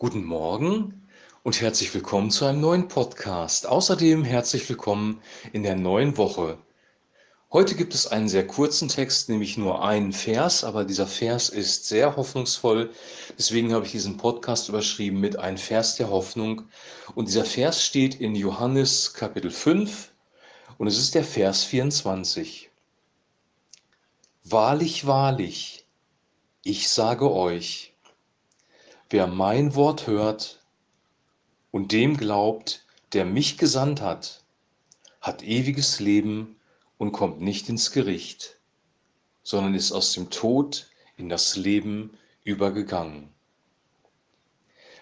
Guten Morgen und herzlich willkommen zu einem neuen Podcast. Außerdem herzlich willkommen in der neuen Woche. Heute gibt es einen sehr kurzen Text, nämlich nur einen Vers, aber dieser Vers ist sehr hoffnungsvoll. Deswegen habe ich diesen Podcast überschrieben mit ein Vers der Hoffnung. Und dieser Vers steht in Johannes Kapitel 5 und es ist der Vers 24. Wahrlich, wahrlich, ich sage euch, Wer mein Wort hört und dem glaubt, der mich gesandt hat, hat ewiges Leben und kommt nicht ins Gericht, sondern ist aus dem Tod in das Leben übergegangen.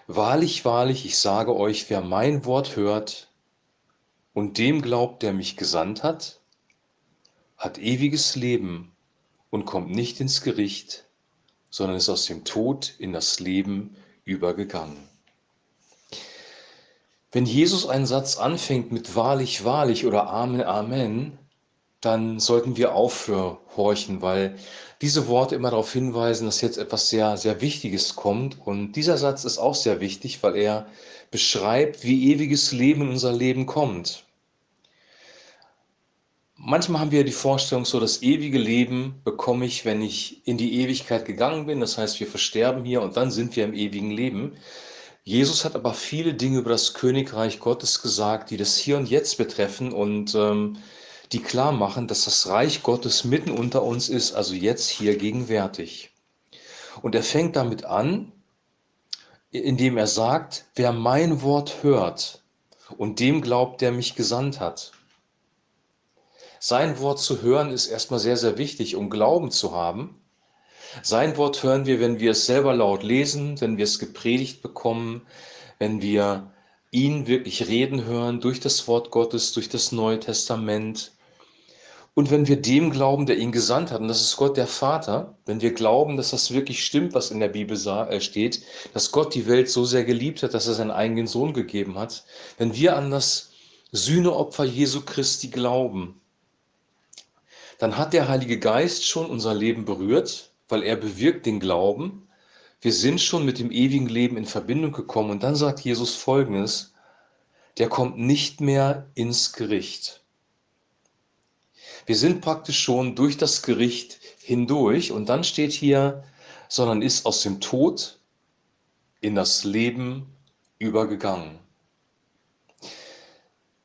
Wahrlich, wahrlich, ich sage euch, wer mein Wort hört und dem glaubt, der mich gesandt hat, hat ewiges Leben und kommt nicht ins Gericht, sondern ist aus dem Tod in das Leben übergegangen. Wenn Jesus einen Satz anfängt mit wahrlich, wahrlich oder Amen, Amen, dann sollten wir aufhorchen, weil diese Worte immer darauf hinweisen, dass jetzt etwas sehr, sehr Wichtiges kommt. Und dieser Satz ist auch sehr wichtig, weil er beschreibt, wie ewiges Leben in unser Leben kommt. Manchmal haben wir die Vorstellung, so das ewige Leben bekomme ich, wenn ich in die Ewigkeit gegangen bin. Das heißt, wir versterben hier und dann sind wir im ewigen Leben. Jesus hat aber viele Dinge über das Königreich Gottes gesagt, die das Hier und Jetzt betreffen und ähm, die klar machen, dass das Reich Gottes mitten unter uns ist, also jetzt hier gegenwärtig. Und er fängt damit an, indem er sagt, wer mein Wort hört und dem glaubt, der mich gesandt hat. Sein Wort zu hören ist erstmal sehr, sehr wichtig, um Glauben zu haben. Sein Wort hören wir, wenn wir es selber laut lesen, wenn wir es gepredigt bekommen, wenn wir ihn wirklich reden hören durch das Wort Gottes, durch das Neue Testament. Und wenn wir dem glauben, der ihn gesandt hat, und das ist Gott der Vater, wenn wir glauben, dass das wirklich stimmt, was in der Bibel äh, steht, dass Gott die Welt so sehr geliebt hat, dass er seinen eigenen Sohn gegeben hat, wenn wir an das Sühneopfer Jesu Christi glauben, dann hat der Heilige Geist schon unser Leben berührt, weil er bewirkt den Glauben. Wir sind schon mit dem ewigen Leben in Verbindung gekommen. Und dann sagt Jesus Folgendes, der kommt nicht mehr ins Gericht. Wir sind praktisch schon durch das Gericht hindurch und dann steht hier, sondern ist aus dem Tod in das Leben übergegangen.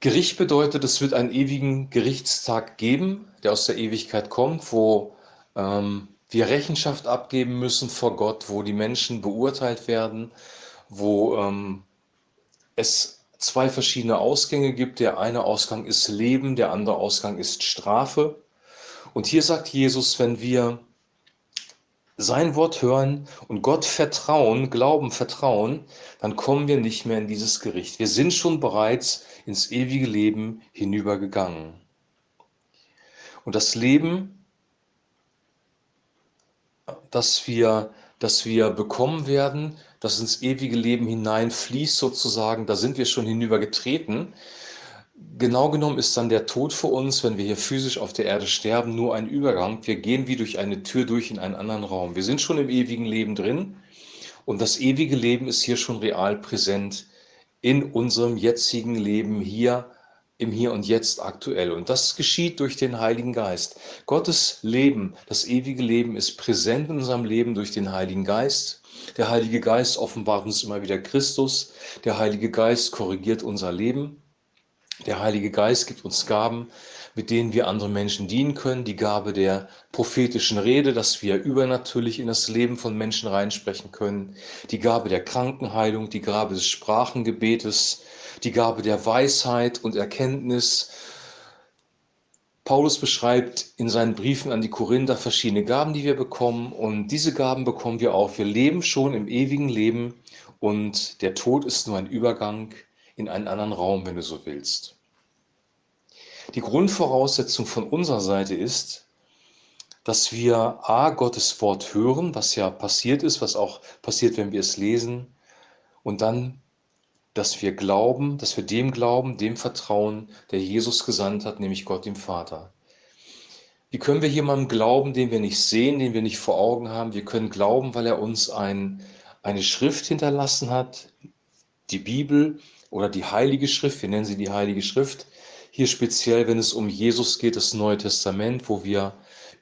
Gericht bedeutet, es wird einen ewigen Gerichtstag geben, der aus der Ewigkeit kommt, wo ähm, wir Rechenschaft abgeben müssen vor Gott, wo die Menschen beurteilt werden, wo ähm, es zwei verschiedene Ausgänge gibt. Der eine Ausgang ist Leben, der andere Ausgang ist Strafe. Und hier sagt Jesus, wenn wir sein Wort hören und Gott vertrauen, glauben, vertrauen, dann kommen wir nicht mehr in dieses Gericht. Wir sind schon bereits ins ewige Leben hinübergegangen. Und das Leben, das wir, das wir bekommen werden, das ins ewige Leben hineinfließt sozusagen, da sind wir schon hinübergetreten. Genau genommen ist dann der Tod für uns, wenn wir hier physisch auf der Erde sterben, nur ein Übergang. Wir gehen wie durch eine Tür durch in einen anderen Raum. Wir sind schon im ewigen Leben drin und das ewige Leben ist hier schon real präsent in unserem jetzigen Leben hier im Hier und Jetzt aktuell. Und das geschieht durch den Heiligen Geist. Gottes Leben, das ewige Leben ist präsent in unserem Leben durch den Heiligen Geist. Der Heilige Geist offenbart uns immer wieder Christus. Der Heilige Geist korrigiert unser Leben. Der Heilige Geist gibt uns Gaben, mit denen wir anderen Menschen dienen können. Die Gabe der prophetischen Rede, dass wir übernatürlich in das Leben von Menschen reinsprechen können. Die Gabe der Krankenheilung, die Gabe des Sprachengebetes, die Gabe der Weisheit und Erkenntnis. Paulus beschreibt in seinen Briefen an die Korinther verschiedene Gaben, die wir bekommen. Und diese Gaben bekommen wir auch. Wir leben schon im ewigen Leben und der Tod ist nur ein Übergang in einen anderen Raum, wenn du so willst. Die Grundvoraussetzung von unserer Seite ist, dass wir A, Gottes Wort hören, was ja passiert ist, was auch passiert, wenn wir es lesen, und dann, dass wir glauben, dass wir dem glauben, dem vertrauen, der Jesus gesandt hat, nämlich Gott dem Vater. Wie können wir jemandem glauben, den wir nicht sehen, den wir nicht vor Augen haben? Wir können glauben, weil er uns ein eine Schrift hinterlassen hat, die Bibel oder die Heilige Schrift, wir nennen sie die Heilige Schrift, hier speziell, wenn es um Jesus geht, das Neue Testament, wo wir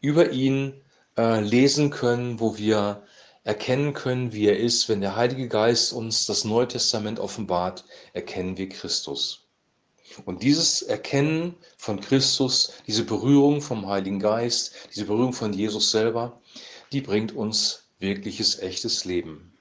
über ihn äh, lesen können, wo wir erkennen können, wie er ist. Wenn der Heilige Geist uns das Neue Testament offenbart, erkennen wir Christus. Und dieses Erkennen von Christus, diese Berührung vom Heiligen Geist, diese Berührung von Jesus selber, die bringt uns wirkliches, echtes Leben.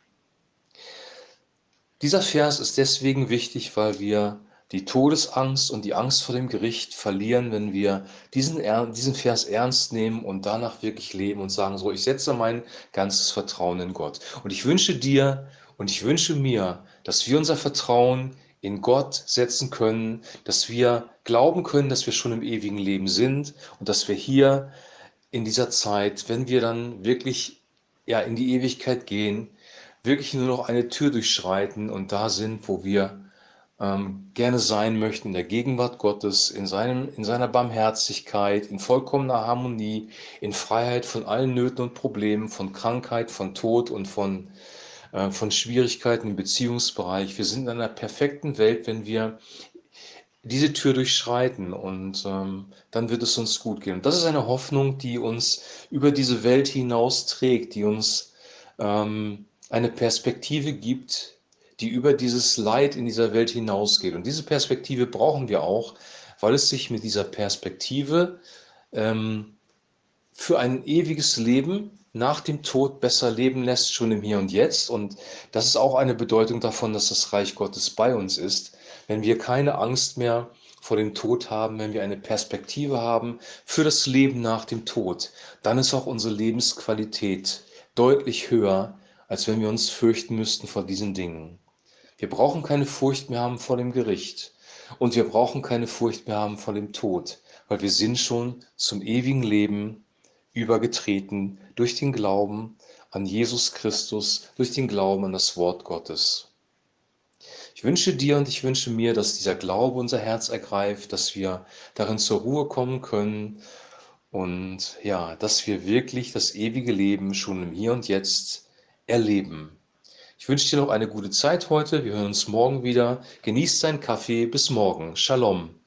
Dieser Vers ist deswegen wichtig, weil wir die Todesangst und die Angst vor dem Gericht verlieren, wenn wir diesen, diesen Vers ernst nehmen und danach wirklich leben und sagen, so, ich setze mein ganzes Vertrauen in Gott. Und ich wünsche dir und ich wünsche mir, dass wir unser Vertrauen in Gott setzen können, dass wir glauben können, dass wir schon im ewigen Leben sind und dass wir hier in dieser Zeit, wenn wir dann wirklich ja, in die Ewigkeit gehen, wirklich nur noch eine Tür durchschreiten und da sind, wo wir ähm, gerne sein möchten in der Gegenwart Gottes, in, seinem, in seiner Barmherzigkeit, in vollkommener Harmonie, in Freiheit von allen Nöten und Problemen, von Krankheit, von Tod und von, äh, von Schwierigkeiten im Beziehungsbereich. Wir sind in einer perfekten Welt, wenn wir diese Tür durchschreiten und ähm, dann wird es uns gut gehen. Das ist eine Hoffnung, die uns über diese Welt hinaus trägt, die uns ähm, eine Perspektive gibt, die über dieses Leid in dieser Welt hinausgeht. Und diese Perspektive brauchen wir auch, weil es sich mit dieser Perspektive ähm, für ein ewiges Leben nach dem Tod besser leben lässt, schon im Hier und Jetzt. Und das ist auch eine Bedeutung davon, dass das Reich Gottes bei uns ist. Wenn wir keine Angst mehr vor dem Tod haben, wenn wir eine Perspektive haben für das Leben nach dem Tod, dann ist auch unsere Lebensqualität deutlich höher, als wenn wir uns fürchten müssten vor diesen Dingen. Wir brauchen keine Furcht mehr haben vor dem Gericht. Und wir brauchen keine Furcht mehr haben vor dem Tod, weil wir sind schon zum ewigen Leben übergetreten durch den Glauben an Jesus Christus, durch den Glauben an das Wort Gottes. Ich wünsche dir und ich wünsche mir, dass dieser Glaube unser Herz ergreift, dass wir darin zur Ruhe kommen können und ja, dass wir wirklich das ewige Leben schon im Hier und Jetzt erleben. Ich wünsche dir noch eine gute Zeit heute. Wir hören uns morgen wieder. Genießt deinen Kaffee. Bis morgen. Shalom.